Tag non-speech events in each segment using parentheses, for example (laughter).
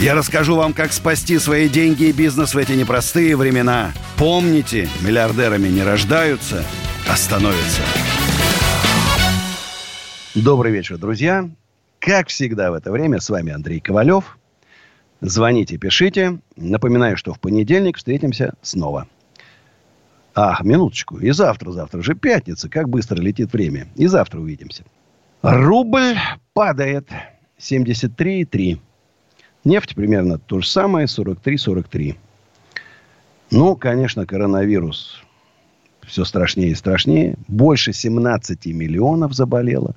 Я расскажу вам, как спасти свои деньги и бизнес в эти непростые времена. Помните, миллиардерами не рождаются, а становятся. Добрый вечер, друзья. Как всегда в это время, с вами Андрей Ковалев. Звоните, пишите. Напоминаю, что в понедельник встретимся снова. А, минуточку. И завтра, завтра же пятница. Как быстро летит время. И завтра увидимся. Рубль падает. 73,3. Нефть примерно то же самое. 43-43. Ну, конечно, коронавирус все страшнее и страшнее. Больше 17 миллионов заболело.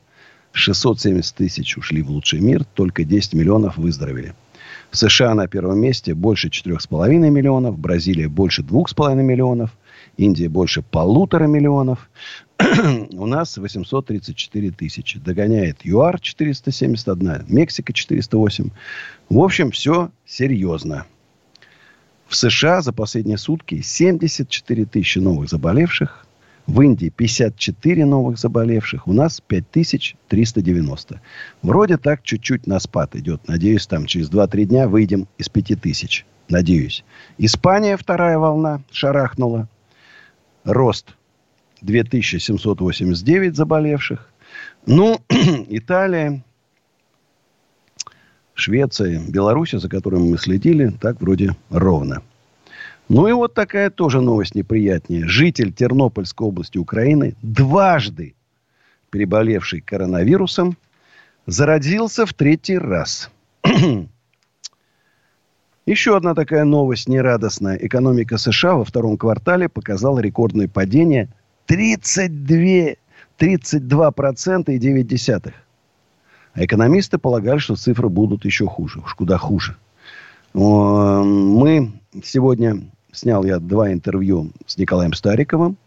670 тысяч ушли в лучший мир. Только 10 миллионов выздоровели. В США на первом месте больше 4,5 миллионов. Бразилия больше 2,5 миллионов. Индия больше полутора миллионов. (clears throat) У нас 834 тысячи. Догоняет ЮАР 471, Мексика 408. В общем, все серьезно. В США за последние сутки 74 тысячи новых заболевших. В Индии 54 новых заболевших. У нас 5390. Вроде так чуть-чуть на спад идет. Надеюсь, там через 2-3 дня выйдем из 5000. Надеюсь. Испания вторая волна шарахнула. Рост 2789 заболевших. Ну, (clears throat) Италия, Швеция, Беларусь, за которыми мы следили, так вроде ровно. Ну и вот такая тоже новость неприятнее. Житель Тернопольской области Украины, дважды переболевший коронавирусом, зародился в третий раз. (clears throat) Еще одна такая новость нерадостная. Экономика США во втором квартале показала рекордное падение 32, 32% и 9 десятых. А экономисты полагали, что цифры будут еще хуже. Уж куда хуже. Мы сегодня снял я два интервью с Николаем Стариковым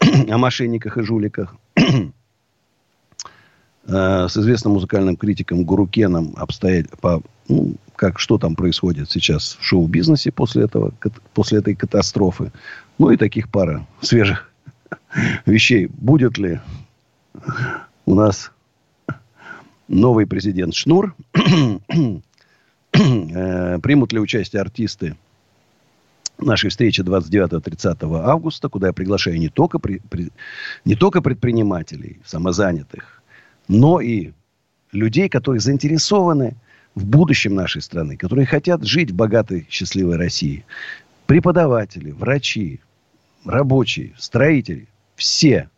(clears throat) о мошенниках и жуликах. (clears throat) Э, с известным музыкальным критиком Гурукеном обстоять по ну, как что там происходит сейчас в шоу-бизнесе после этого после этой катастрофы ну и таких пара свежих вещей. Будет ли у нас новый президент Шнур? Э, примут ли участие артисты нашей встречи 29-30 августа, куда я приглашаю не только, при, при, не только предпринимателей, самозанятых, но и людей, которые заинтересованы в будущем нашей страны, которые хотят жить в богатой, счастливой России. Преподаватели, врачи, рабочие, строители, все,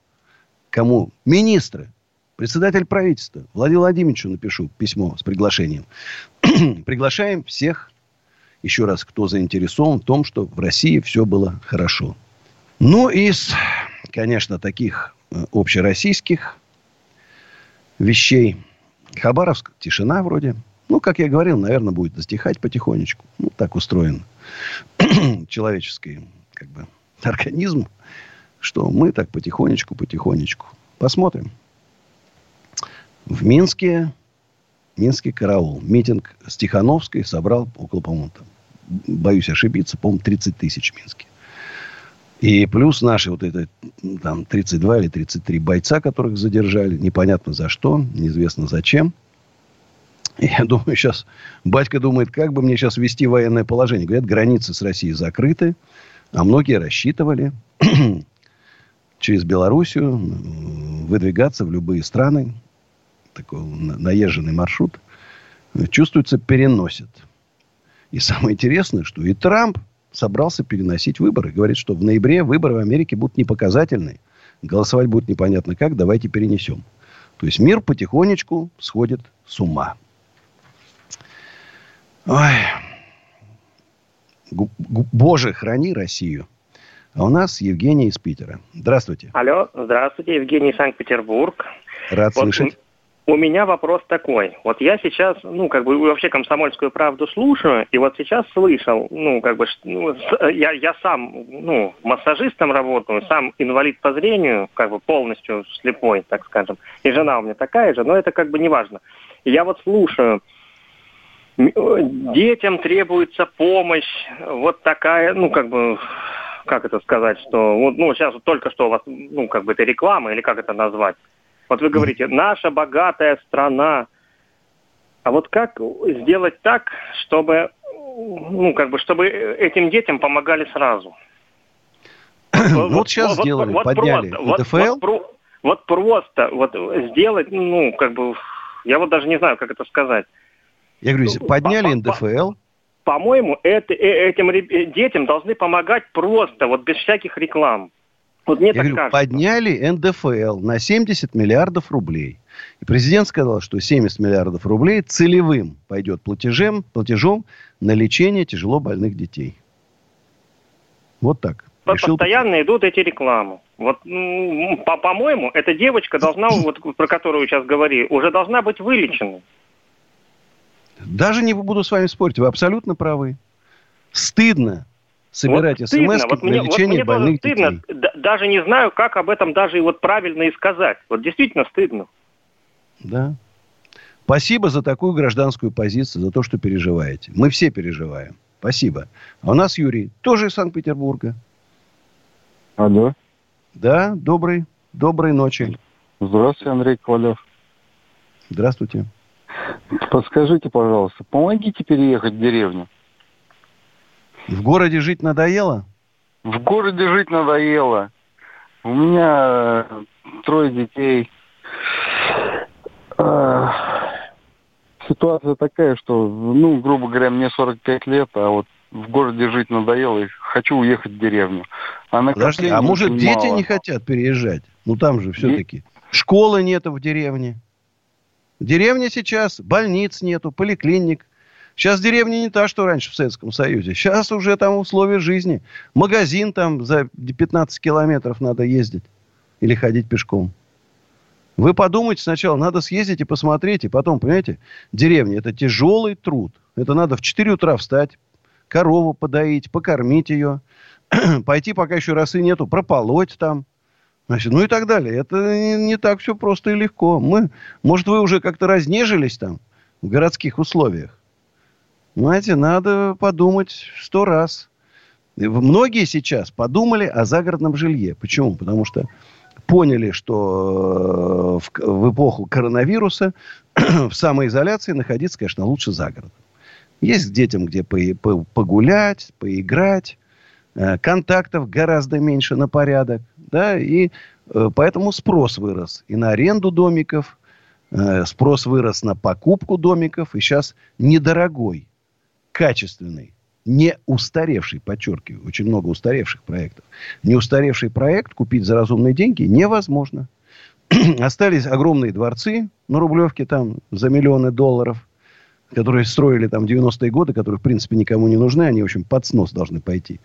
кому министры, председатель правительства, Владимиру Владимировичу напишу письмо с приглашением. (clears throat) Приглашаем всех, еще раз, кто заинтересован в том, что в России все было хорошо. Ну, из, конечно, таких э, общероссийских вещей. Хабаровск, тишина вроде. Ну, как я говорил, наверное, будет затихать потихонечку. Ну, так устроен (clears throat) человеческий как бы, организм, что мы так потихонечку, потихонечку. Посмотрим. В Минске, Минский караул. Митинг с Тихановской собрал около, по-моему, там, боюсь ошибиться, по-моему, 30 тысяч в Минске. И плюс наши вот это, там, 32 или 33 бойца, которых задержали, непонятно за что, неизвестно зачем. Я думаю, сейчас батька думает, как бы мне сейчас ввести военное положение. Говорят, границы с Россией закрыты, а многие рассчитывали через Белоруссию выдвигаться в любые страны. Такой наезженный маршрут. Чувствуется, переносит. И самое интересное, что и Трамп собрался переносить выборы. Говорит, что в ноябре выборы в Америке будут непоказательные. Голосовать будет непонятно как. Давайте перенесем. То есть мир потихонечку сходит с ума. Ой. Боже, храни Россию. А у нас Евгений из Питера. Здравствуйте. Алло, здравствуйте, Евгений Санкт-Петербург. Рад вот слышать. у меня вопрос такой. Вот я сейчас, ну, как бы вообще комсомольскую правду слушаю, и вот сейчас слышал, ну, как бы, ну, я, я сам, ну, массажистом работаю, сам инвалид по зрению, как бы полностью слепой, так скажем, и жена у меня такая же, но это как бы не важно. Я вот слушаю, детям требуется помощь, вот такая, ну, как бы, как это сказать, что, вот, ну, сейчас вот только что у вас, ну, как бы это реклама, или как это назвать? Вот вы говорите, наша богатая страна. А вот как сделать так, чтобы, ну, как бы, чтобы этим детям помогали сразу? Ну, (clears throat) вот сейчас сделали, подняли НДФЛ. Вот просто, вот сделать, ну, как бы, я вот даже не знаю, как это сказать. Я говорю, подняли НДФЛ. По-моему, это, э, этим детям должны помогать просто, вот без всяких реклам. Вот мне Я так говорю, кажется. подняли НДФЛ на 70 миллиардов рублей. И президент сказал, что 70 миллиардов рублей целевым пойдет платежем, платежом на лечение тяжело больных детей. Вот так. Решил Постоянно идут эти рекламы. Вот, по- по-моему, эта девочка должна, (clears throat) вот, про которую сейчас говорили, уже должна быть вылечена. Даже не буду с вами спорить, вы абсолютно правы. Стыдно, собирать вот смс вот мне, лечение вот мне больных стыдно. детей. Даже не знаю, как об этом даже и вот правильно и сказать. Вот действительно стыдно. Да. Спасибо за такую гражданскую позицию, за то, что переживаете. Мы все переживаем. Спасибо. А у нас Юрий, тоже из Санкт-Петербурга. Алло. Да, добрый, доброй ночи. Здравствуйте, Андрей Ковалев. Здравствуйте. Подскажите, пожалуйста, помогите переехать в деревню. В городе жить надоело? В городе жить надоело. У меня э, трое детей. А, ситуация такая, что, ну, грубо говоря, мне 45 лет, а вот в городе жить надоело, и хочу уехать в деревню. А, Подожди, а может дети мало. не хотят переезжать? Ну там же все-таки и... школы нету в деревне. В деревне сейчас больниц нету, поликлиник. Сейчас деревня не та, что раньше в Советском Союзе. Сейчас уже там условия жизни. Магазин там за 15 километров надо ездить. Или ходить пешком. Вы подумайте сначала, надо съездить и посмотреть. И потом, понимаете, деревня – это тяжелый труд. Это надо в 4 утра встать, корову подоить, покормить ее. (clears throat) Пойти, пока еще росы нету, прополоть там. Значит, ну и так далее. Это не, не так все просто и легко. Мы, может, вы уже как-то разнежились там в городских условиях. Знаете, надо подумать сто раз. Многие сейчас подумали о загородном жилье. Почему? Потому что поняли, что э, в, в эпоху коронавируса (clears throat) в самоизоляции находиться, конечно, лучше за городом. Есть детям, где по, по, погулять, поиграть. Э, контактов гораздо меньше на порядок. Да, и э, поэтому спрос вырос и на аренду домиков, спрос вырос на покупку домиков. И сейчас недорогой качественный, не устаревший, подчеркиваю, очень много устаревших проектов. Не устаревший проект купить за разумные деньги невозможно. (clears throat) Остались огромные дворцы на Рублевке там за миллионы долларов, которые строили там 90-е годы, которые, в принципе, никому не нужны. Они, в общем, под снос должны пойти.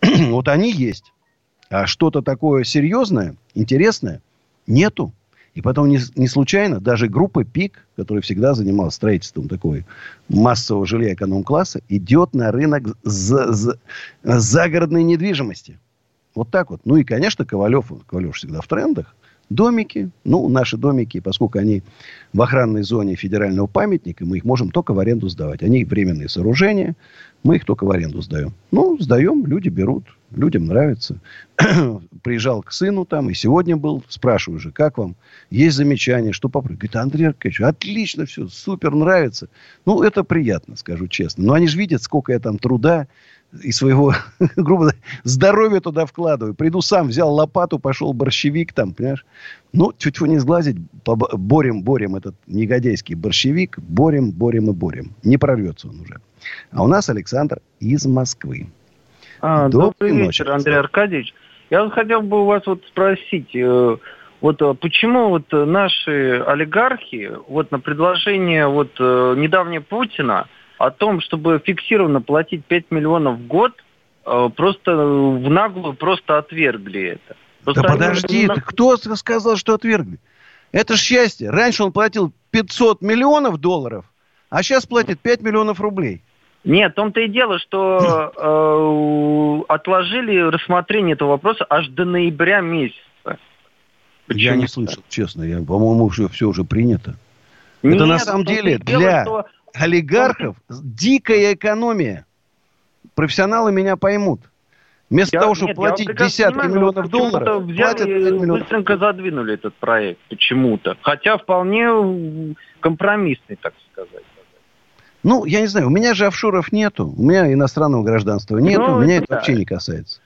(clears throat) вот они есть. А что-то такое серьезное, интересное, нету. И потом не, не случайно даже группа ПИК, которая всегда занималась строительством такой массового жилья эконом-класса, идет на рынок за, за, загородной недвижимости. Вот так вот. Ну и, конечно, Ковалев, Ковалев всегда в трендах. Домики, ну, наши домики, поскольку они в охранной зоне федерального памятника, мы их можем только в аренду сдавать. Они временные сооружения, мы их только в аренду сдаем. Ну, сдаем, люди берут, людям нравится. (clears throat) Приезжал к сыну там, и сегодня был, спрашиваю уже, как вам? Есть замечания, что попробовать? Говорит, Андрей Аркадьевич, отлично все, супер, нравится. Ну, это приятно, скажу честно. Но они же видят, сколько я там труда и своего, (laughs) грубо говоря, здоровья туда вкладываю. Приду сам, взял лопату, пошел борщевик там, понимаешь? Ну, чуть-чуть не сглазить, борем, борем этот негодяйский борщевик, борем, борем и борем. Не прорвется он уже. А у нас Александр из Москвы. А, добрый, добрый вечер, ночи. Андрей Аркадьевич. Я вот хотел бы у вас вот спросить, э, вот э, почему вот наши олигархи вот на предложение вот э, недавнее Путина о том, чтобы фиксированно платить 5 миллионов в год, просто в наглую просто отвергли это. Просто да подожди, ты кто сказал, что отвергли? Это счастье. Раньше он платил 500 миллионов долларов, а сейчас платит 5 миллионов рублей. Нет, в том-то и дело, что (laughs) э, отложили рассмотрение этого вопроса аж до ноября месяца. Почему? Я не слышал, честно. Я, по-моему, уже все уже принято. Нет, Это на самом деле дело, для что... олигархов дикая экономия. Профессионалы меня поймут. Вместо я, того, чтобы нет, платить десятки понимаю, миллионов долларов, взяли платят 5 миллионов. быстренько задвинули этот проект почему-то. Хотя вполне компромиссный, так сказать. Ну, я не знаю, у меня же офшоров нету, у меня иностранного гражданства нету, ну, меня это да. вообще не касается.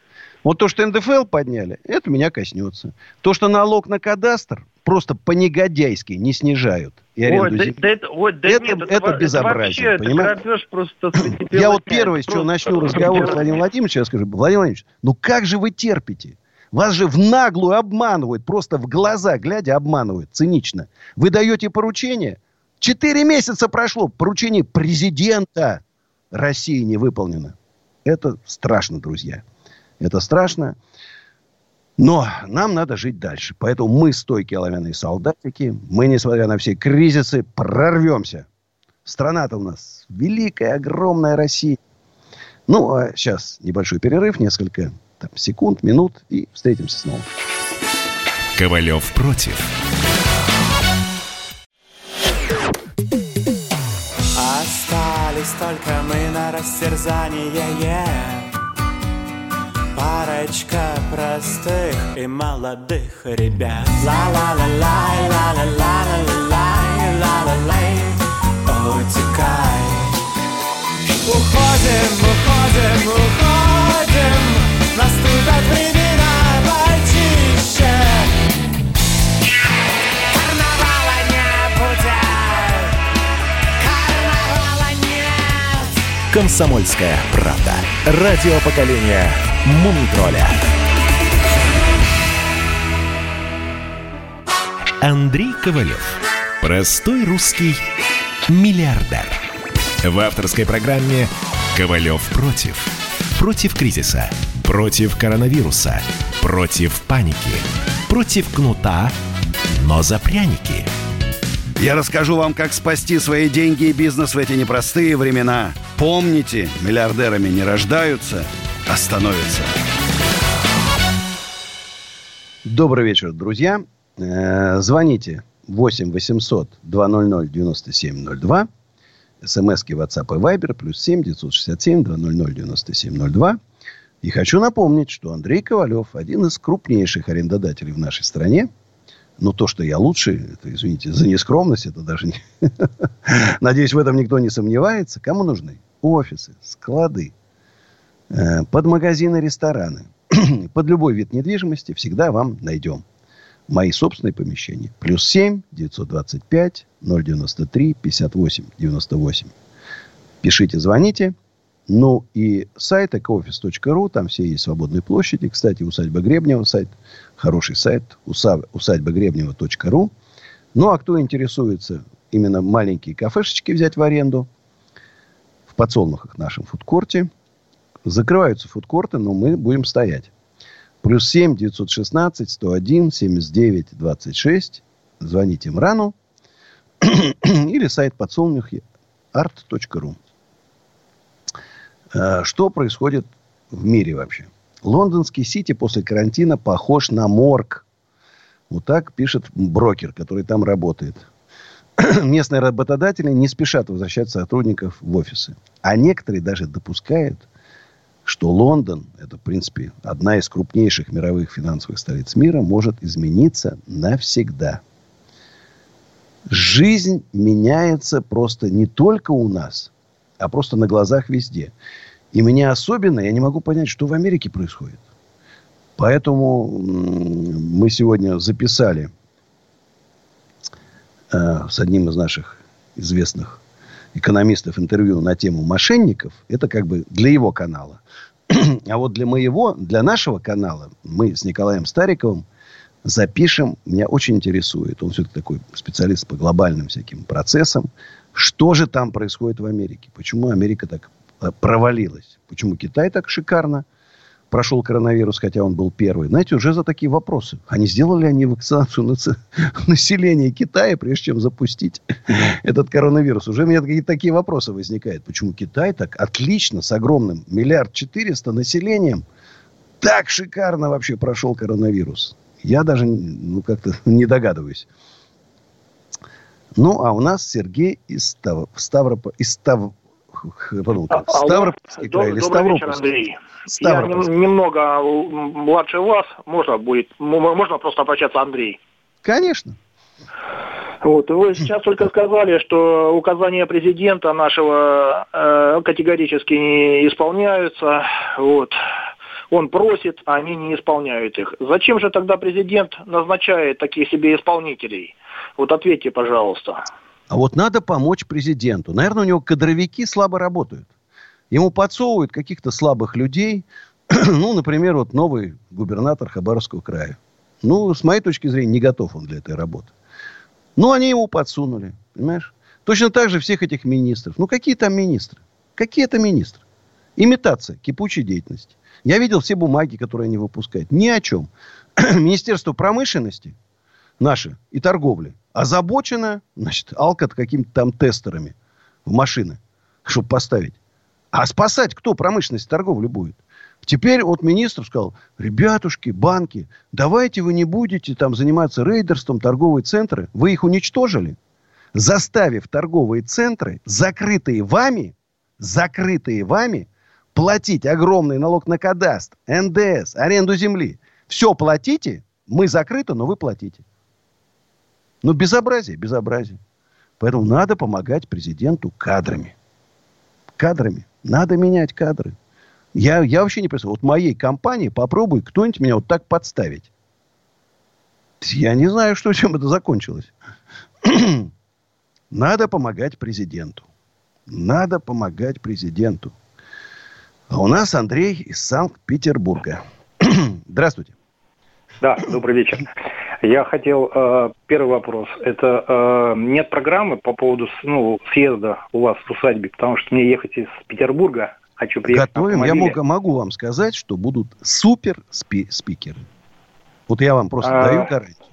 Вот то, что НДФЛ подняли, это меня коснется. То, что налог на кадастр просто по-негодяйски не снижают. И ой, да, да, это, ой, да это, нет, это, это безобразие, это понимаете? просто (clears throat) Я вот первое, с чего начну разговор с Владимиром Владимировичем, я скажу, Владимир Владимирович, ну как же вы терпите? Вас же в наглую обманывают, просто в глаза глядя обманывают, цинично. Вы даете поручение, четыре месяца прошло, поручение президента России не выполнено. Это страшно, друзья. Это страшно. Но нам надо жить дальше. Поэтому мы стойкие оловянные солдатики. Мы, несмотря на все кризисы, прорвемся. Страна-то у нас великая, огромная Россия. Ну, а сейчас небольшой перерыв, несколько там, секунд, минут, и встретимся снова. Ковалев против. Остались только мы на растерзание. Yeah парочка простых и молодых ребят. Ла-ла-ла-лай, ла-ла-ла-ла-лай, ла-ла-лай, утекай. Уходим, уходим, уходим, наступят времена Комсомольская правда. Радио поколения Мумитроля. Андрей Ковалев. Простой русский миллиардер. В авторской программе «Ковалев против». Против кризиса. Против коронавируса. Против паники. Против кнута, но за пряники. Я расскажу вам, как спасти свои деньги и бизнес в эти непростые времена. Помните, миллиардерами не рождаются – остановится. Добрый вечер, друзья. Э, звоните 8 800 200 9702. СМСки WhatsApp и Viber плюс 7 967 200 9702. И хочу напомнить, что Андрей Ковалев один из крупнейших арендодателей в нашей стране. Но то, что я лучший, это, извините, за нескромность, это даже не... (laughs) Надеюсь, в этом никто не сомневается. Кому нужны? Офисы, склады, Э, под магазины, рестораны, (clears throat) под любой вид недвижимости всегда вам найдем. Мои собственные помещения. Плюс 7 925 093 58 98. Пишите, звоните. Ну и сайт ecooffice.ru, там все есть свободные площади. Кстати, усадьба Гребнева, сайт, хороший сайт, усадьба Гребнева.ру. Ну а кто интересуется именно маленькие кафешечки взять в аренду, в подсолнухах нашем фудкорте – Закрываются фудкорты, но мы будем стоять. Плюс 7 916 101 79 26. Звоните Мрану. (clears throat) Или сайт подсолнухи art.ru. Э, что происходит в мире вообще? Лондонский Сити после карантина похож на морг. Вот так пишет брокер, который там работает. (clears throat) Местные работодатели не спешат возвращать сотрудников в офисы. А некоторые даже допускают, что Лондон, это, в принципе, одна из крупнейших мировых финансовых столиц мира, может измениться навсегда. Жизнь меняется просто не только у нас, а просто на глазах везде. И мне особенно, я не могу понять, что в Америке происходит. Поэтому мы сегодня записали э, с одним из наших известных экономистов интервью на тему мошенников, это как бы для его канала. (clears throat) А вот для моего, для нашего канала, мы с Николаем Стариковым запишем, меня очень интересует, он все-таки такой специалист по глобальным всяким процессам, что же там происходит в Америке, почему Америка так провалилась, почему Китай так шикарно прошел коронавирус, хотя он был первый. Знаете, уже за такие вопросы. А не сделали они вакцинацию на (laughs) населения Китая, прежде чем запустить этот коронавирус? Уже у меня какие-то такие вопросы возникают. Почему Китай так отлично, с огромным миллиард четыреста населением, так шикарно вообще прошел коронавирус? Я даже ну, как-то (laughs) не догадываюсь. Ну, а у нас Сергей из Став... Ставрополя, из Став... Подумал, как? Ставропольский край или Ставропольский? Андрей. Я немного младше вас. Можно будет, можно просто обращаться Андрей. Конечно. Вот, вы сейчас только сказали, что указания президента нашего э, категорически не исполняются. Вот. Он просит, а они не исполняют их. Зачем же тогда президент назначает таких себе исполнителей? Вот ответьте, пожалуйста. А вот надо помочь президенту. Наверное, у него кадровики слабо работают. Ему подсовывают каких-то слабых людей. (clears throat) ну, например, вот новый губернатор Хабаровского края. Ну, с моей точки зрения, не готов он для этой работы. Ну, они ему подсунули, понимаешь? Точно так же всех этих министров. Ну, какие там министры? Какие это министры? Имитация кипучей деятельности. Я видел все бумаги, которые они выпускают. Ни о чем. (clears throat) Министерство промышленности наше и торговли озабочено, значит, алкот какими-то там тестерами в машины, чтобы поставить. А спасать кто промышленность торговлю будет? Теперь вот министр сказал, ребятушки, банки, давайте вы не будете там заниматься рейдерством, торговые центры. Вы их уничтожили, заставив торговые центры, закрытые вами, закрытые вами, платить огромный налог на кадастр, НДС, аренду земли. Все платите, мы закрыты, но вы платите. Ну, безобразие, безобразие. Поэтому надо помогать президенту кадрами. Кадрами. Надо менять кадры. Я, я вообще не представляю. Вот моей компании попробуй кто-нибудь меня вот так подставить. Я не знаю, что, (laughs) чем это закончилось. (clears throat) Надо помогать президенту. Надо помогать президенту. А у нас Андрей из Санкт-Петербурга. (clears throat) Здравствуйте. Да, добрый вечер. Я хотел э, первый вопрос. Это э, нет программы по поводу ну, съезда у вас в усадьбе, потому что мне ехать из Петербурга, хочу приехать. Готовим. Я могу, могу вам сказать, что будут супер спи спикеры. Вот я вам просто а... даю гарантию.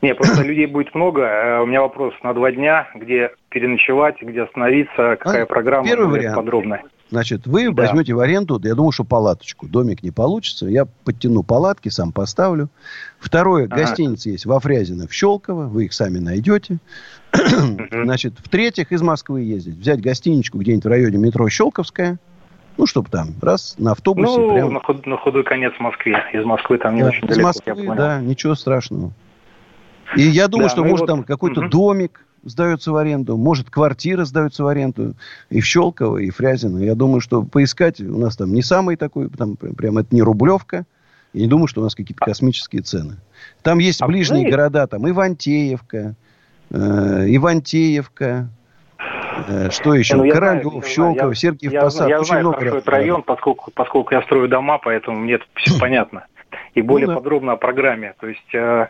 Не, просто (coughs) людей будет много. Э, у меня вопрос на два дня, где переночевать, где остановиться, какая а, программа Первый вариант. подробная. Значит, вы да. возьмете в аренду, я думаю, что палаточку. Домик не получится. Я подтяну палатки, сам поставлю. Второе, ага. гостиница есть во Фрязино, в Щелково. Вы их сами найдете. Значит, в-третьих, из Москвы ездить. Взять гостиничку где-нибудь в районе метро Щелковская. Ну, чтобы там, раз, на автобусе. Ну, прям... на, худ, на худой конец в Москве. Из Москвы там не да, очень из далеко, Москвы, да, ничего страшного. И я думаю, да, что, может, вот... там какой-то угу. домик сдается в аренду, может, квартира сдается в аренду и в Щелково, и Фрязино. Я думаю, что поискать у нас там не самый такой, там прям это не Рублевка. Я не думаю, что у нас какие-то а космические цены. Там есть а ближние знаете? города, там Ивантеевка, э, Ивантеевка, э, что еще? Ну, Королев, Щелково, Сергиев я, Посад. Я, я знаю много хорошо этот район, поскольку, поскольку я строю дома, поэтому мне это все (laughs) понятно. И более ну, да. подробно о программе. То есть э,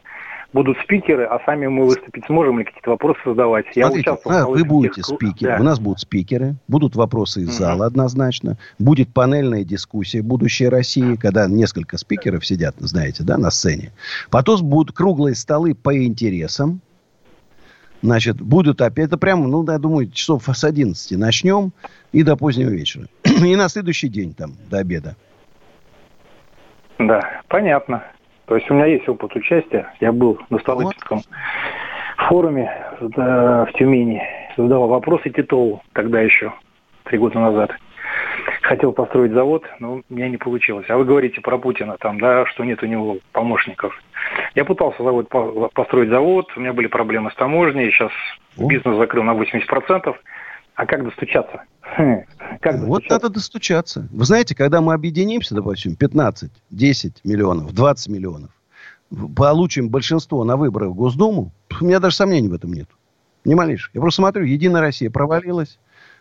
будут спикеры, а сами мы выступить сможем или какие-то вопросы задавать. Я Смотрите, а, вы будете тех... спикеры, да. у нас будут спикеры, будут вопросы из угу. зала однозначно, будет панельная дискуссия «Будущее России», когда несколько спикеров сидят, знаете, да, на сцене. Потом будут круглые столы по интересам, Значит, будут опять, это прямо, ну, я думаю, часов с 11 начнем и до позднего вечера. (clears throat) И на следующий день там, до обеда. Да, понятно. То есть у меня есть опыт участия. Я был на Столыпинском вот. форуме в Тюмени. Задавал вопросы Титову тогда еще, три года назад. Хотел построить завод, но у меня не получилось. А вы говорите про Путина, там, да, что нет у него помощников. Я пытался завод, построить завод, у меня были проблемы с таможней, сейчас бизнес закрыл на 80%. А как достучаться? Хм, как достучаться? Вот надо достучаться. Вы знаете, когда мы объединимся, допустим, 15, 10 миллионов, 20 миллионов, получим большинство на выборах в Госдуму, у меня даже сомнений в этом нет. Не малейших. Я просто смотрю, Единая Россия провалилась.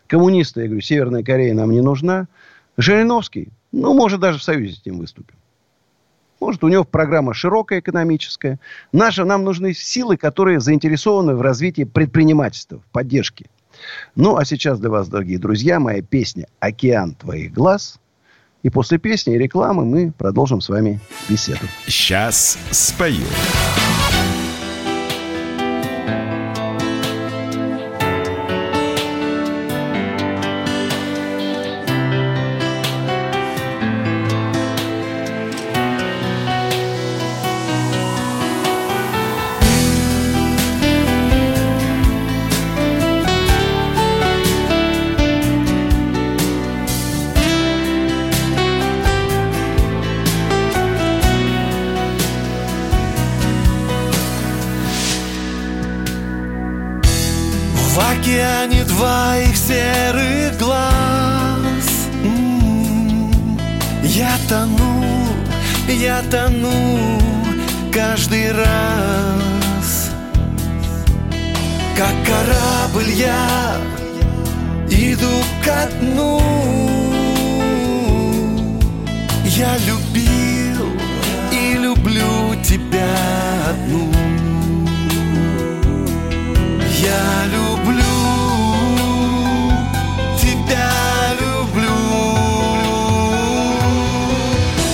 Коммунисты, я говорю, Северная Корея нам не нужна. Жириновский, ну, может, даже в союзе с ним выступим. Может, у него программа широкая экономическая. Наша, нам нужны силы, которые заинтересованы в развитии предпринимательства, в поддержке. Ну, а сейчас для вас, дорогие друзья, моя песня «Океан твоих глаз». И после песни и рекламы мы продолжим с вами беседу. Сейчас спою. В Я любил и люблю тебя одну я люблю, тебя люблю.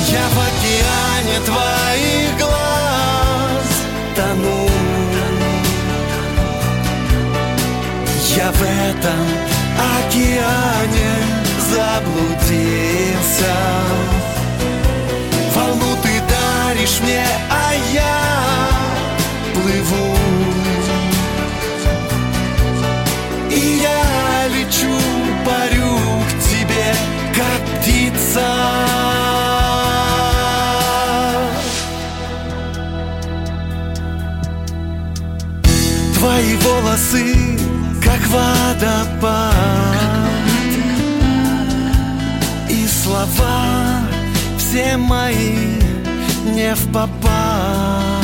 Я в океане твоих глаз тону. Я в этом океане заблудился. Мне, а я плыву. И я лечу, парю к тебе, как птица. Твои волосы, как водопад И слова все мои не в попад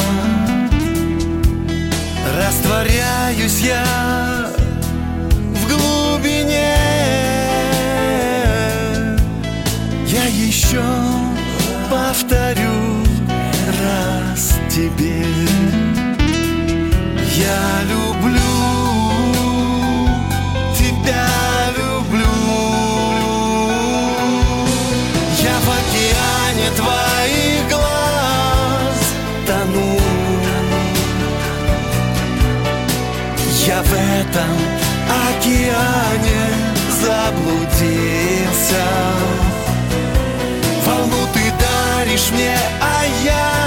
Растворяюсь я в глубине. Я еще повторю раз тебе океане заблудился. Волну ты даришь мне, а я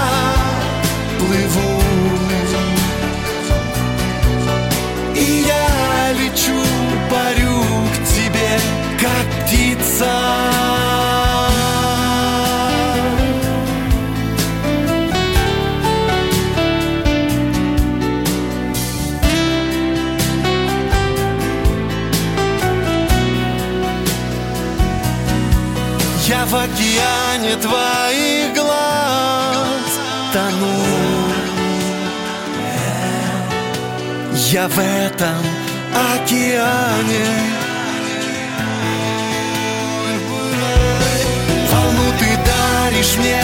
океане твоих глаз тону Я в этом океане. Волну ты даришь мне,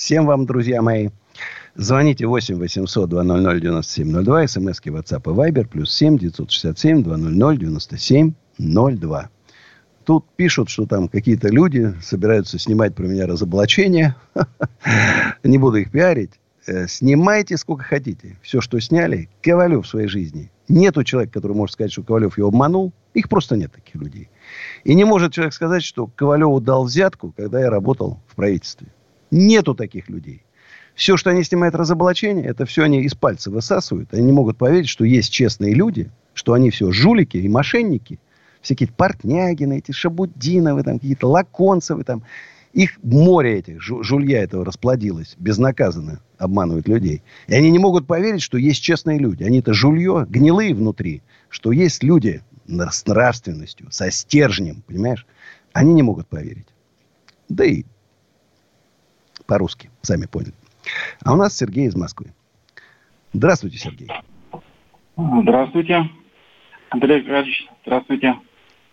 Всем вам, друзья мои. Звоните 8 800 200 9702, смски WhatsApp и Viber, плюс 7 967 200 9702. Тут пишут, что там какие-то люди собираются снимать про меня разоблачение. (laughs) Не буду их пиарить. Э, Снимайте сколько хотите. Все, что сняли, Ковалев в своей жизни. Нету человека, который может сказать, что Ковалев его обманул. Их просто нет таких людей. И не может человек сказать, что Ковалеву дал взятку, когда я работал в правительстве. Нету таких людей. Все, что они снимают разоблачение, это все они из пальца высасывают. Они не могут поверить, что есть честные люди, что они все жулики и мошенники. Всякие Портнягины, эти Шабудиновы, там, какие-то Лаконцевы, там, Их море этих, жулья этого расплодилось, безнаказанно обманывают людей. И они не могут поверить, что есть честные люди. Они-то жулье, гнилые внутри, что есть люди с нравственностью, со стержнем, понимаешь? Они не могут поверить. Да и по-русски, сами поняли. А у нас Сергей из Москвы. Здравствуйте, Сергей. Здравствуйте. Андрей Аркадьевич, здравствуйте.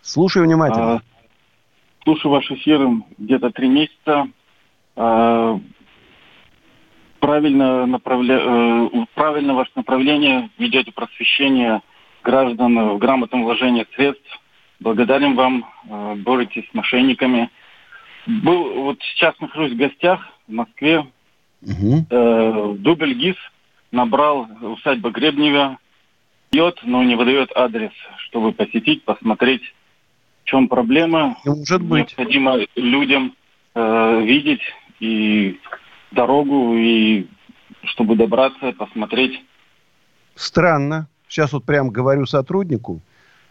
Слушаю внимательно. А, слушаю ваш эфир где-то три месяца. А, правильно, направля... Э, правильно ваше направление, ведете просвещение граждан в грамотном вложении средств. Благодарим вам, э, боретесь с мошенниками. Был, вот сейчас нахожусь в гостях в Москве. Угу. Э, Дубль ГИС набрал усадьба Гребнева, бьет, но не выдает адрес, чтобы посетить, посмотреть, в чем проблема. Может быть. Необходимо людям э, видеть и дорогу, и чтобы добраться, посмотреть. Странно. Сейчас вот прям говорю сотруднику.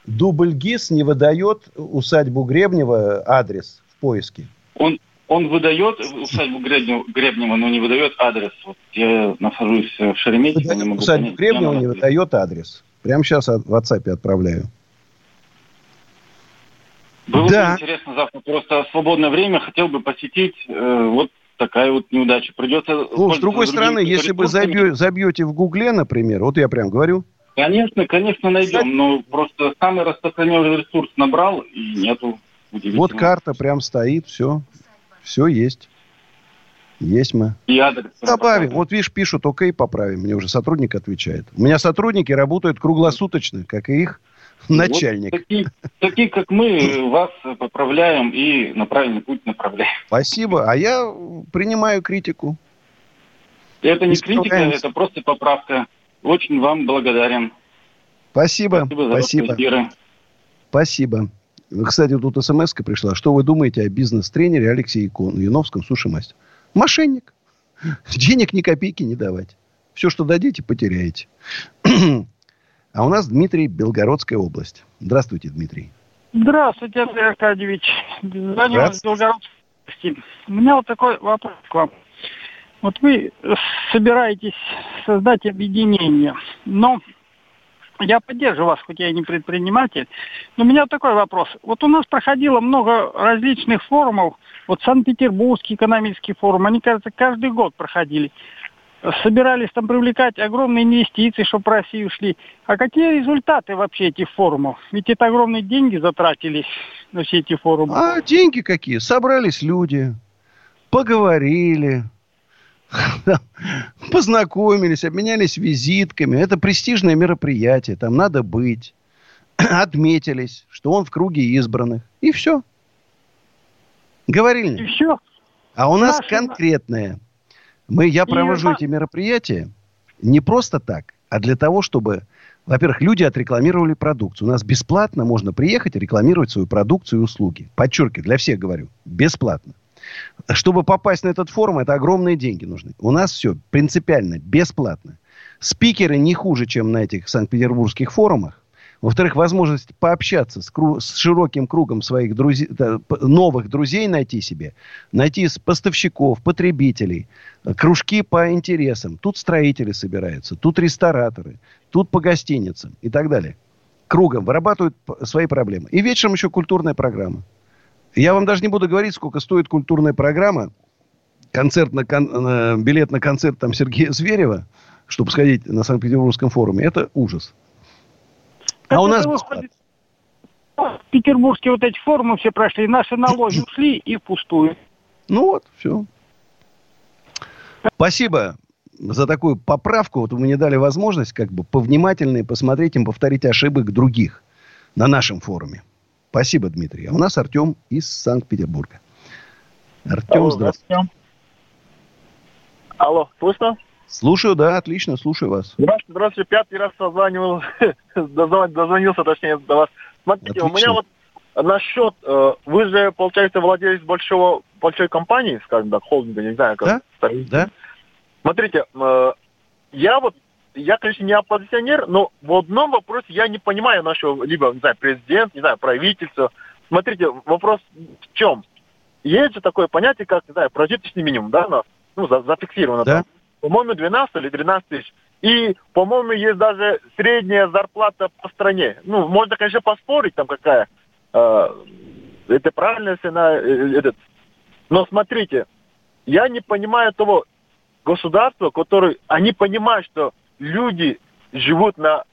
Дубль ГИС не выдает усадьбу Гребнева адрес в поиске. Он, он выдает усадьбу Гребнева, Гребнева, но не выдает адрес. Вот я нахожусь в Шереметьево. не могу усадьбу понять, Гребнева не выдает адрес. Прямо сейчас в WhatsApp отправляю. Было да. бы интересно завтра. Просто свободное время хотел бы посетить. Э, вот такая вот неудача. Придется... Ну, с другой стороны, если бы забьете, забьете в Гугле, например, вот я прям говорю. Конечно, конечно, найдем. Но просто самый распространенный ресурс набрал, и нету. Вот карта прям стоит, все. Все есть. Есть мы. И адрес. Добавим. Вот видишь, пишут, окей, поправим. Мне уже сотрудник отвечает. У меня сотрудники работают круглосуточно, как и их начальник. Вот такие, такие, как мы, вас поправляем и на правильный путь направляем. Спасибо. А я принимаю критику. Это не критика, это просто поправка. Очень вам благодарен. Спасибо. Спасибо. За Спасибо. Спасибо. Кстати, тут смс пришла. Что вы думаете о бизнес-тренере Алексее Яновском, суши-мастер? Мошенник. Денег ни копейки не давать. Все, что дадите, потеряете. (clears throat) А у нас Дмитрий, Белгородская область. Здравствуйте, Дмитрий. Здравствуйте, Андрей Аркадьевич. Звоню из Белгородской области. У меня вот такой вопрос к вам. Вот вы собираетесь создать объединение, но я поддерживаю вас, хоть я и не предприниматель. Но у меня такой вопрос. Вот у нас проходило много различных форумов. Вот Санкт-Петербургский экономический форум, они, кажется, каждый год проходили. Собирались там привлекать огромные инвестиции, чтобы в Россию шли. А какие результаты вообще этих форумов? Ведь это огромные деньги затратились на все эти форумы. А деньги какие? Собрались люди, поговорили, (laughs) познакомились, обменялись визитками. Это престижное мероприятие, там надо быть. (clears throat) Отметились, что он в круге избранных. И все. Говорили. И все. А у нас Наши... конкретное. Мы, я провожу и... эти мероприятия не просто так, а для того, чтобы, во-первых, люди отрекламировали продукцию. У нас бесплатно можно приехать и рекламировать свою продукцию и услуги. Подчеркиваю, для всех говорю, бесплатно. Чтобы попасть на этот форум, это огромные деньги нужны. У нас все принципиально бесплатно. Спикеры не хуже, чем на этих санкт-петербургских форумах. Во-вторых, возможность пообщаться с, кру- с широким кругом своих друзей, новых друзей найти себе. Найти поставщиков, потребителей, кружки по интересам. Тут строители собираются, тут рестораторы, тут по гостиницам и так далее. Кругом вырабатывают свои проблемы. И вечером еще культурная программа. Я вам даже не буду говорить, сколько стоит культурная программа, концерт на кон, э, билет на концерт там Сергея Зверева, чтобы сходить на Санкт-Петербургском форуме. Это ужас. а у нас бесплатно. Петербургские вот эти форумы все прошли, наши налоги (clears throat) ушли и впустую. Ну вот, все. Спасибо за такую поправку. Вот вы мне дали возможность как бы повнимательнее посмотреть и повторить ошибок других на нашем форуме. Спасибо, Дмитрий. А у нас Артем из Санкт-Петербурга. Артем, Алло, здравствуйте. Алло, слышно? Слушаю, да, отлично, слушаю вас. Здравствуйте, здравствуйте. Пятый раз созванивал, (laughs) дозвонился, точнее, до вас. Смотрите, отлично. у меня вот насчет, э, вы же, получается, владелец большого, большой компании, скажем так, холдинга, не знаю, как. Да, да. Смотрите, э, я вот я, конечно, не оппозиционер, но в одном вопросе я не понимаю нашего, либо, не знаю, президент, не знаю, правительство. Смотрите, вопрос в чем? есть же такое понятие, как, не знаю, прожиточный минимум, да, у нас, ну, за, зафиксировано да? По-моему, 12 или 13 тысяч. И, по-моему, есть даже средняя зарплата по стране. Ну, можно, конечно, поспорить, там какая. Э, это правильная цена. Э, этот. Но смотрите, я не понимаю того государства, которое... Они понимают, что люди живут на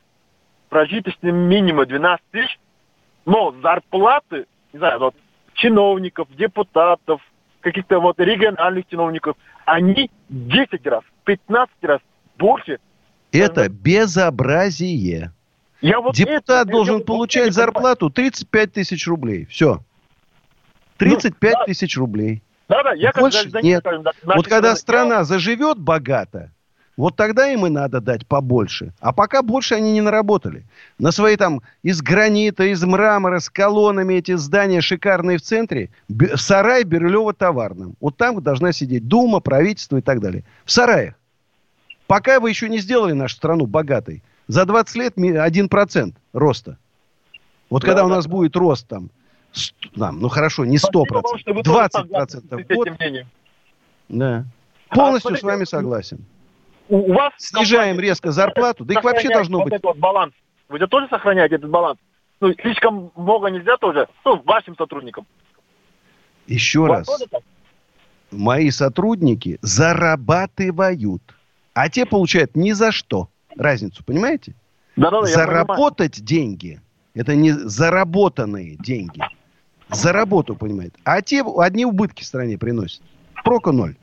прожиточном минимуме 12 тысяч, но зарплаты, не знаю, вот, чиновников, депутатов, каких-то вот региональных чиновников, они 10 раз, 15 раз больше. Это безобразие. Я вот Депутат это, должен я, получать я зарплату 35 тысяч рублей. Все. 35 ну, да. тысяч рублей. Да, да, я Больше как нет. Скажем, вот когда страна заживет богато, вот тогда им и надо дать побольше. А пока больше они не наработали. На свои там из гранита, из мрамора, с колоннами эти здания шикарные в центре. Сарай Бирюлево-Товарным. Вот там должна сидеть Дума, правительство и так далее. В сараях. Пока вы еще не сделали нашу страну богатой. За 20 лет 1% роста. Вот да, когда да, у нас да. будет рост там, там, ну хорошо, не 100%, Спасибо 20% в год. Да. А, Полностью а, с вами согласен у вас... Снижаем резко зарплату, да их вообще должно вот быть... Этот вот баланс. Вы же тоже сохраняете этот баланс? Ну, слишком много нельзя тоже, ну, вашим сотрудникам. Еще раз. Мои сотрудники зарабатывают, а те получают ни за что. Разницу, понимаете? Да, да, Заработать деньги, это не заработанные деньги. За работу, понимаете. А те одни убытки стране приносят. Прока ноль.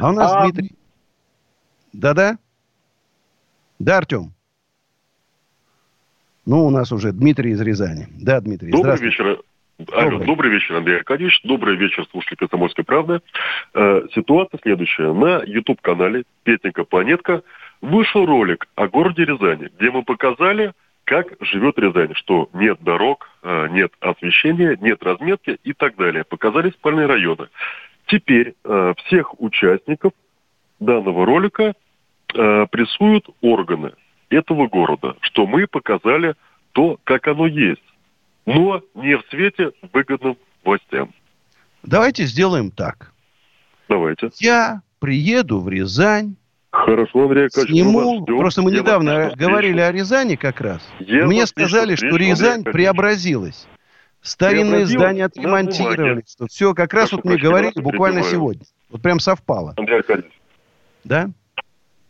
А у нас, а, Дмитрий, да-да? Да, Артем? Ну, у нас уже Дмитрий из Рязани. Да, Дмитрий, Добрый вечер. Алло, добрый. вечер, Андрей Аркадьевич. Добрый вечер, слушатели «Комсомольской правды». Э, ситуация следующая. На YouTube-канале «Петенька Планетка» вышел ролик о городе Рязани, где мы показали, как живет Рязань, что нет дорог, э, нет освещения, нет разметки и так далее. Показали спальные районы. Теперь э, всех участников данного ролика э, прессуют органы этого города, что мы показали то, как оно есть, но не в свете выгодным властям. Давайте сделаем так. Давайте. Я приеду в Рязань. Хорошо, Андрей Аркадьевич, сниму. Мы Просто мы Я недавно говорили о Рязани как раз. Я Мне сказали, что Рязань преобразилась. Старинные здания отремонтировали. Все, как раз Прошу вот мне говорили буквально сегодня. Вот прям совпало. Андрей Аркадьевич, да?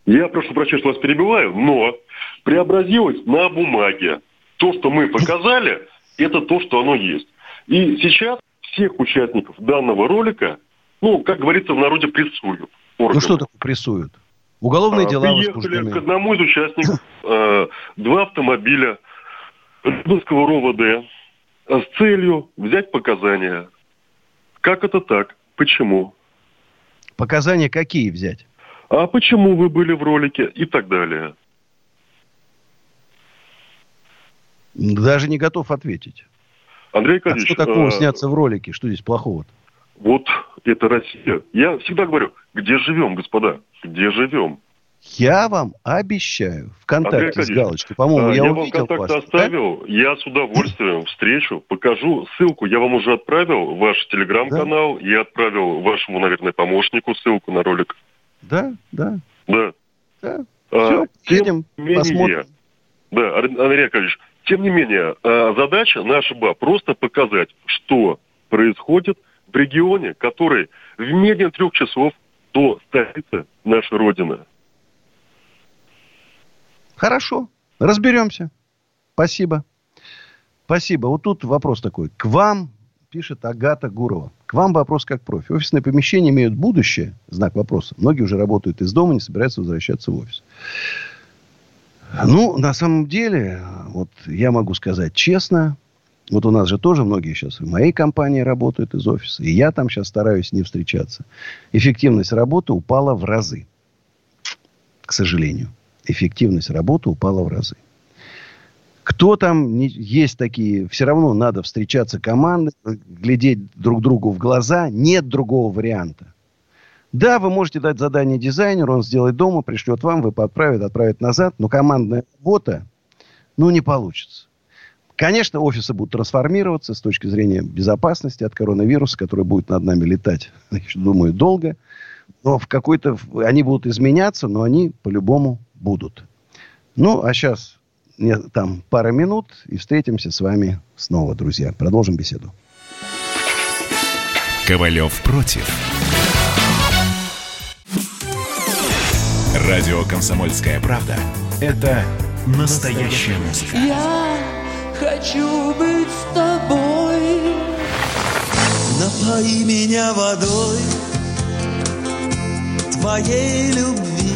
Я прошу прощения, что вас перебиваю, но преобразилось на бумаге. То, что мы показали, это то, что оно есть. И сейчас всех участников данного ролика, ну, как говорится, в народе прессуют. Органы. Ну, что такое прессуют? Уголовные а, дела Приехали к одному из участников э, два автомобиля Рыбинского РОВД э, с целью взять показания. Как это так? Почему? Показания какие взять? А почему вы были в ролике и так далее. Даже не готов ответить. Андрей Кадич, а что такого а... сняться в ролике? Что здесь плохого-то? Вот это Россия. Я всегда говорю, где живем, господа? Где живем? Я вам обещаю, ВКонтакте с галочкой, по-моему, а, я, я вам вас. оставил, да? я с удовольствием встречу, покажу ссылку. Я вам уже отправил ваш телеграм-канал, да? я отправил вашему, наверное, помощнику ссылку на ролик. Да, да. Да. Да. А, Все, едем, менее, посмотрим. Да, Андрей Яковлевич, тем не менее, а, задача наша была просто показать, что происходит в регионе, который в менее трех часов до столицы нашей Родины. Хорошо, разберемся. Спасибо. Спасибо. Вот тут вопрос такой. К вам пишет Агата Гурова. К вам вопрос как профи. Офисные помещения имеют будущее? Знак вопроса. Многие уже работают из дома, не собираются возвращаться в офис. Ну, на самом деле, вот я могу сказать честно, вот у нас же тоже многие сейчас в моей компании работают из офиса, и я там сейчас стараюсь не встречаться. Эффективность работы упала в разы. К сожалению. Эффективность работы упала в разы. Кто там не, есть такие, все равно надо встречаться команды, глядеть друг другу в глаза. Нет другого варианта. Да, вы можете дать задание дизайнеру, он сделает дома, пришлет вам, вы подправит, отправит назад, но командная работа, ну, не получится. Конечно, офисы будут трансформироваться с точки зрения безопасности от коронавируса, который будет над нами летать, (laughs) думаю, долго. Но в какой-то... Они будут изменяться, но они по-любому будут. Ну, а сейчас там пара минут, и встретимся с вами снова, друзья. Продолжим беседу. Ковалев против. Радио «Комсомольская правда» — это настоящая музыка. Я хочу быть с тобой. Напои меня водой твоей любви.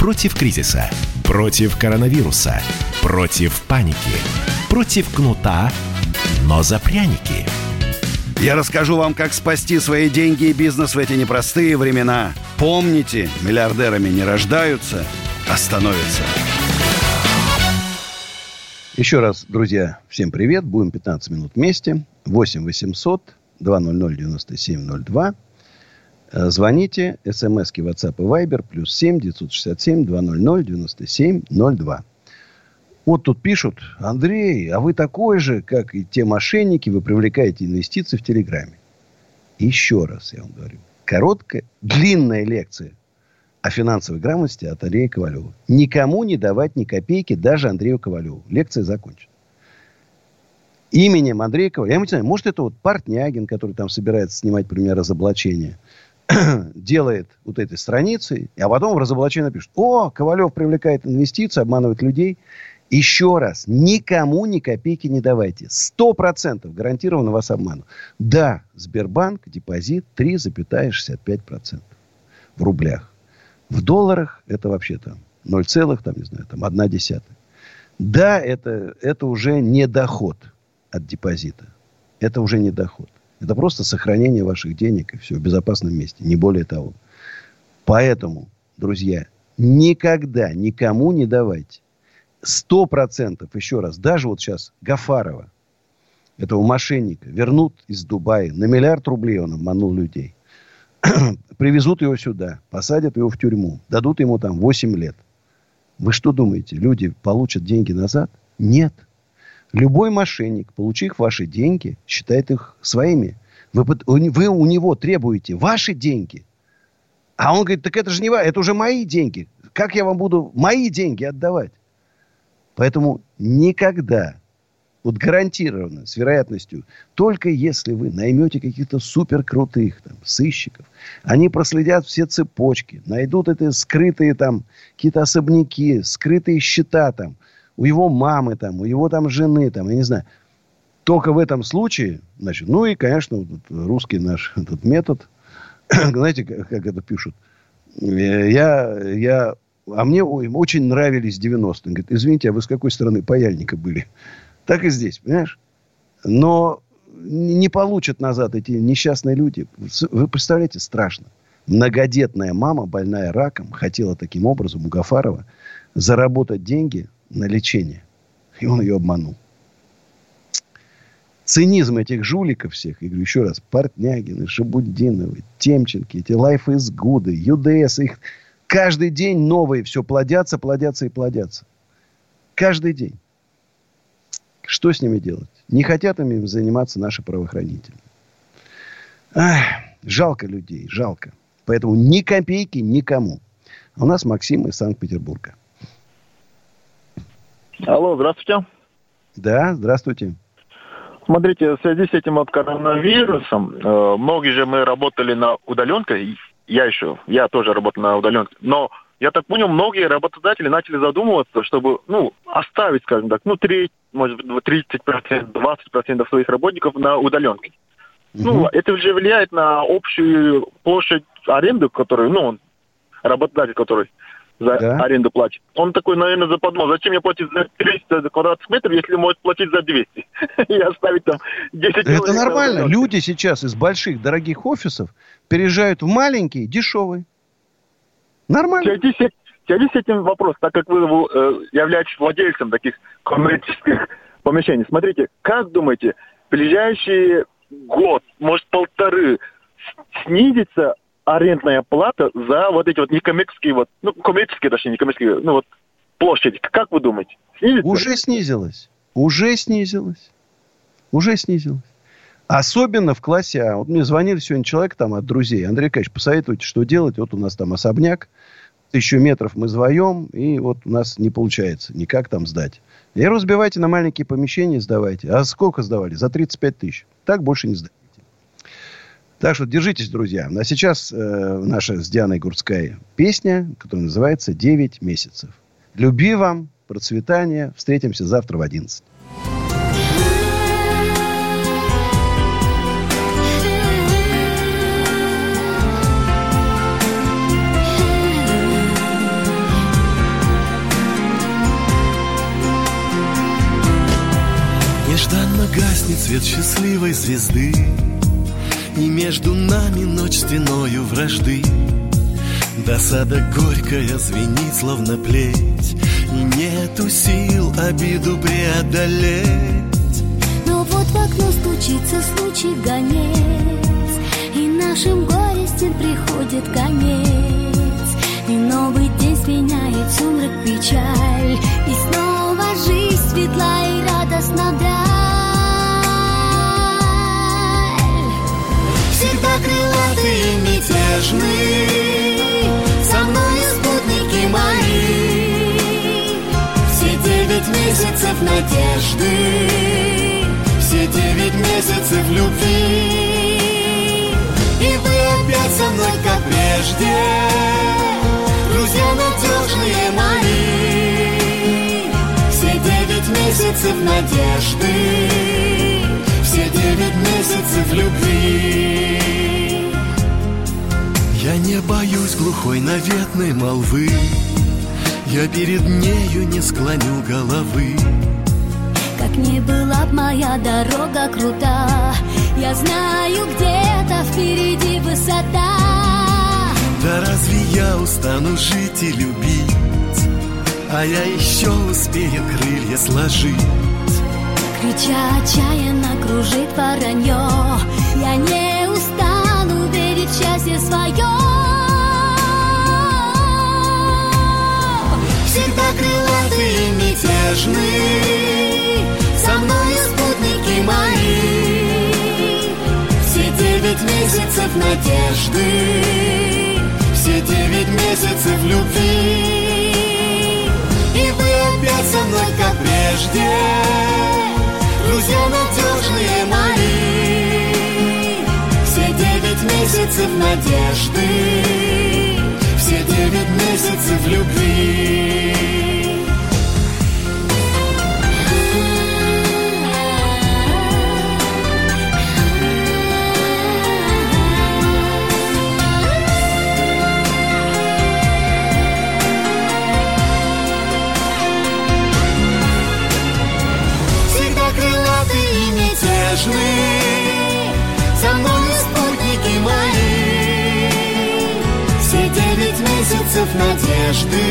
Против кризиса. Против коронавируса. Против паники. Против кнута, но за пряники. Я расскажу вам, как спасти свои деньги и бизнес в эти непростые времена. Помните, миллиардерами не рождаются, а становятся. Еще раз, друзья, всем привет. Будем 15 минут вместе. 8 800 200 9702. Звоните. СМСки WhatsApp и Viber. Плюс 7 967 200 9702. Вот тут пишут, Андрей, а вы такой же, как и те мошенники, вы привлекаете инвестиции в Телеграме. Еще раз я вам говорю. Короткая, длинная лекция о финансовой грамотности от Андрея Ковалева. Никому не давать ни копейки, даже Андрею Ковалеву. Лекция закончена. Именем Андрея Ковалева. Я не знаю, может, это вот Партнягин, который там собирается снимать, например, разоблачение, (clears throat) делает вот этой страницы, а потом в разоблачении напишет, о, Ковалев привлекает инвестиции, обманывает людей. Еще раз, никому ни копейки не давайте. Сто процентов гарантированно вас обману. Да, Сбербанк, депозит 3,65% в рублях. В долларах это вообще там 0, там, не знаю, там 1 десятая. Да, это, это уже не доход от депозита. Это уже не доход. Это просто сохранение ваших денег и все в безопасном месте. Не более того. Поэтому, друзья, никогда никому не давайте сто процентов, еще раз, даже вот сейчас Гафарова, этого мошенника, вернут из Дубая. На миллиард рублей он обманул людей. (clears throat) Привезут его сюда, посадят его в тюрьму, дадут ему там 8 лет. Вы что думаете, люди получат деньги назад? Нет. Любой мошенник, получив ваши деньги, считает их своими. Вы, вы у него требуете ваши деньги. А он говорит, так это же не это уже мои деньги. Как я вам буду мои деньги отдавать? Поэтому никогда, вот гарантированно, с вероятностью, только если вы наймете каких-то суперкрутых там, сыщиков, они проследят все цепочки, найдут эти скрытые там какие-то особняки, скрытые счета там, у его мамы там, у его там жены там, я не знаю. Только в этом случае, значит, ну и, конечно, вот русский наш (laughs) этот метод, (coughs) знаете, как, как это пишут, я, я а мне очень нравились 90-е. Он говорит, извините, а вы с какой стороны паяльника были? (laughs) Так и здесь, понимаешь? Но не получат назад эти несчастные люди. Вы представляете, страшно. Многодетная мама, больная раком, хотела таким образом у Гафарова заработать деньги на лечение. И он ее обманул. Цинизм этих жуликов всех, я говорю еще раз, Портнягины, Шабудиновы, Темченки, эти Life is Good, ЮДС, их Каждый день новые все плодятся, плодятся и плодятся. Каждый день. Что с ними делать? Не хотят им заниматься наши правоохранители. Ах, жалко людей, жалко. Поэтому ни копейки никому. А у нас Максим из Санкт-Петербурга. Алло, здравствуйте. Да, здравствуйте. Смотрите, в связи с этим вот коронавирусом, э, многие же мы работали на удаленке, я еще, я тоже работаю на удаленке, но я так понял, многие работодатели начали задумываться, чтобы, ну, оставить, скажем так, ну, треть, может быть, 30%, 20% своих работников на удаленке. Угу. Ну, это уже влияет на общую площадь аренды, которую, ну, работодатель, который за да. аренду платит. Он такой, наверное, заподумал, зачем мне платить за 300 квадратных метров, если может платить за 200 (laughs) и оставить там 10 Это нормально. Люди сейчас из больших дорогих офисов переезжают в маленькие, дешевые. Нормально. В связи с этим вопрос, так как вы э, являетесь владельцем таких коммерческих помещений. Смотрите, как думаете, в ближайший год, может полторы, снизится арендная плата за вот эти вот некоммерческие, вот, ну, коммерческие, точнее, некоммерческие, ну, вот, площади. Как вы думаете? Снизится? Уже снизилась. Уже снизилась. Уже снизилась. Особенно в классе А. Вот мне звонил сегодня человек там от друзей. Андрей Николаевич, посоветуйте, что делать. Вот у нас там особняк. Тысячу метров мы вдвоем, и вот у нас не получается никак там сдать. Говорю, разбивайте на маленькие помещения, сдавайте. А сколько сдавали? За 35 тысяч. Так больше не сдать. Так что держитесь, друзья. А сейчас э, наша с Дианой Гурцкая песня, которая называется «Девять месяцев». Люби вам, процветания. Встретимся завтра в 11. Нежданно гаснет свет счастливой звезды и между нами ночь стеною вражды. Досада горькая звенит, словно плеть. И нету сил обиду преодолеть. Но вот в окно стучится случай гонец. И нашим горестям приходит конец. И новый день сменяет сумрак печаль. И снова жизнь светла и радостна мятежный Со мной спутники мои. Все девять месяцев надежды. Все девять месяцев любви. И вы опять со мной, как прежде. Друзья надежные мои. Все девять месяцев надежды. Все девять месяцев любви. Я не боюсь глухой наветной молвы, Я перед нею не склоню головы. Как не была б моя дорога крута, Я знаю, где-то впереди высота. Да разве я устану жить и любить, А я еще успею крылья сложить? Крича отчаянно кружит воронье Я не счастье свое Всегда крылатый и мятежный Со мной спутники мои. Все девять месяцев надежды Все девять месяцев любви. И вы опять со мной, как прежде друзья надежные мои. Месяцев надежды, все девять месяцев любви. Месяцев надежды.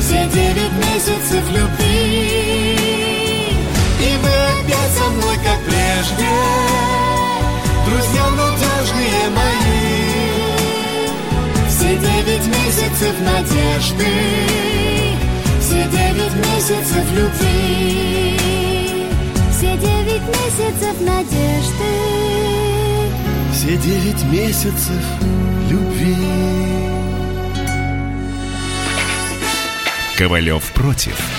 Все девять месяцев любви. И вы опять со мной, как прежде. Друзья надежные мои. Все девять месяцев надежды. Все девять месяцев любви. Все девять месяцев надежды. Все девять месяцев любви Ковалев против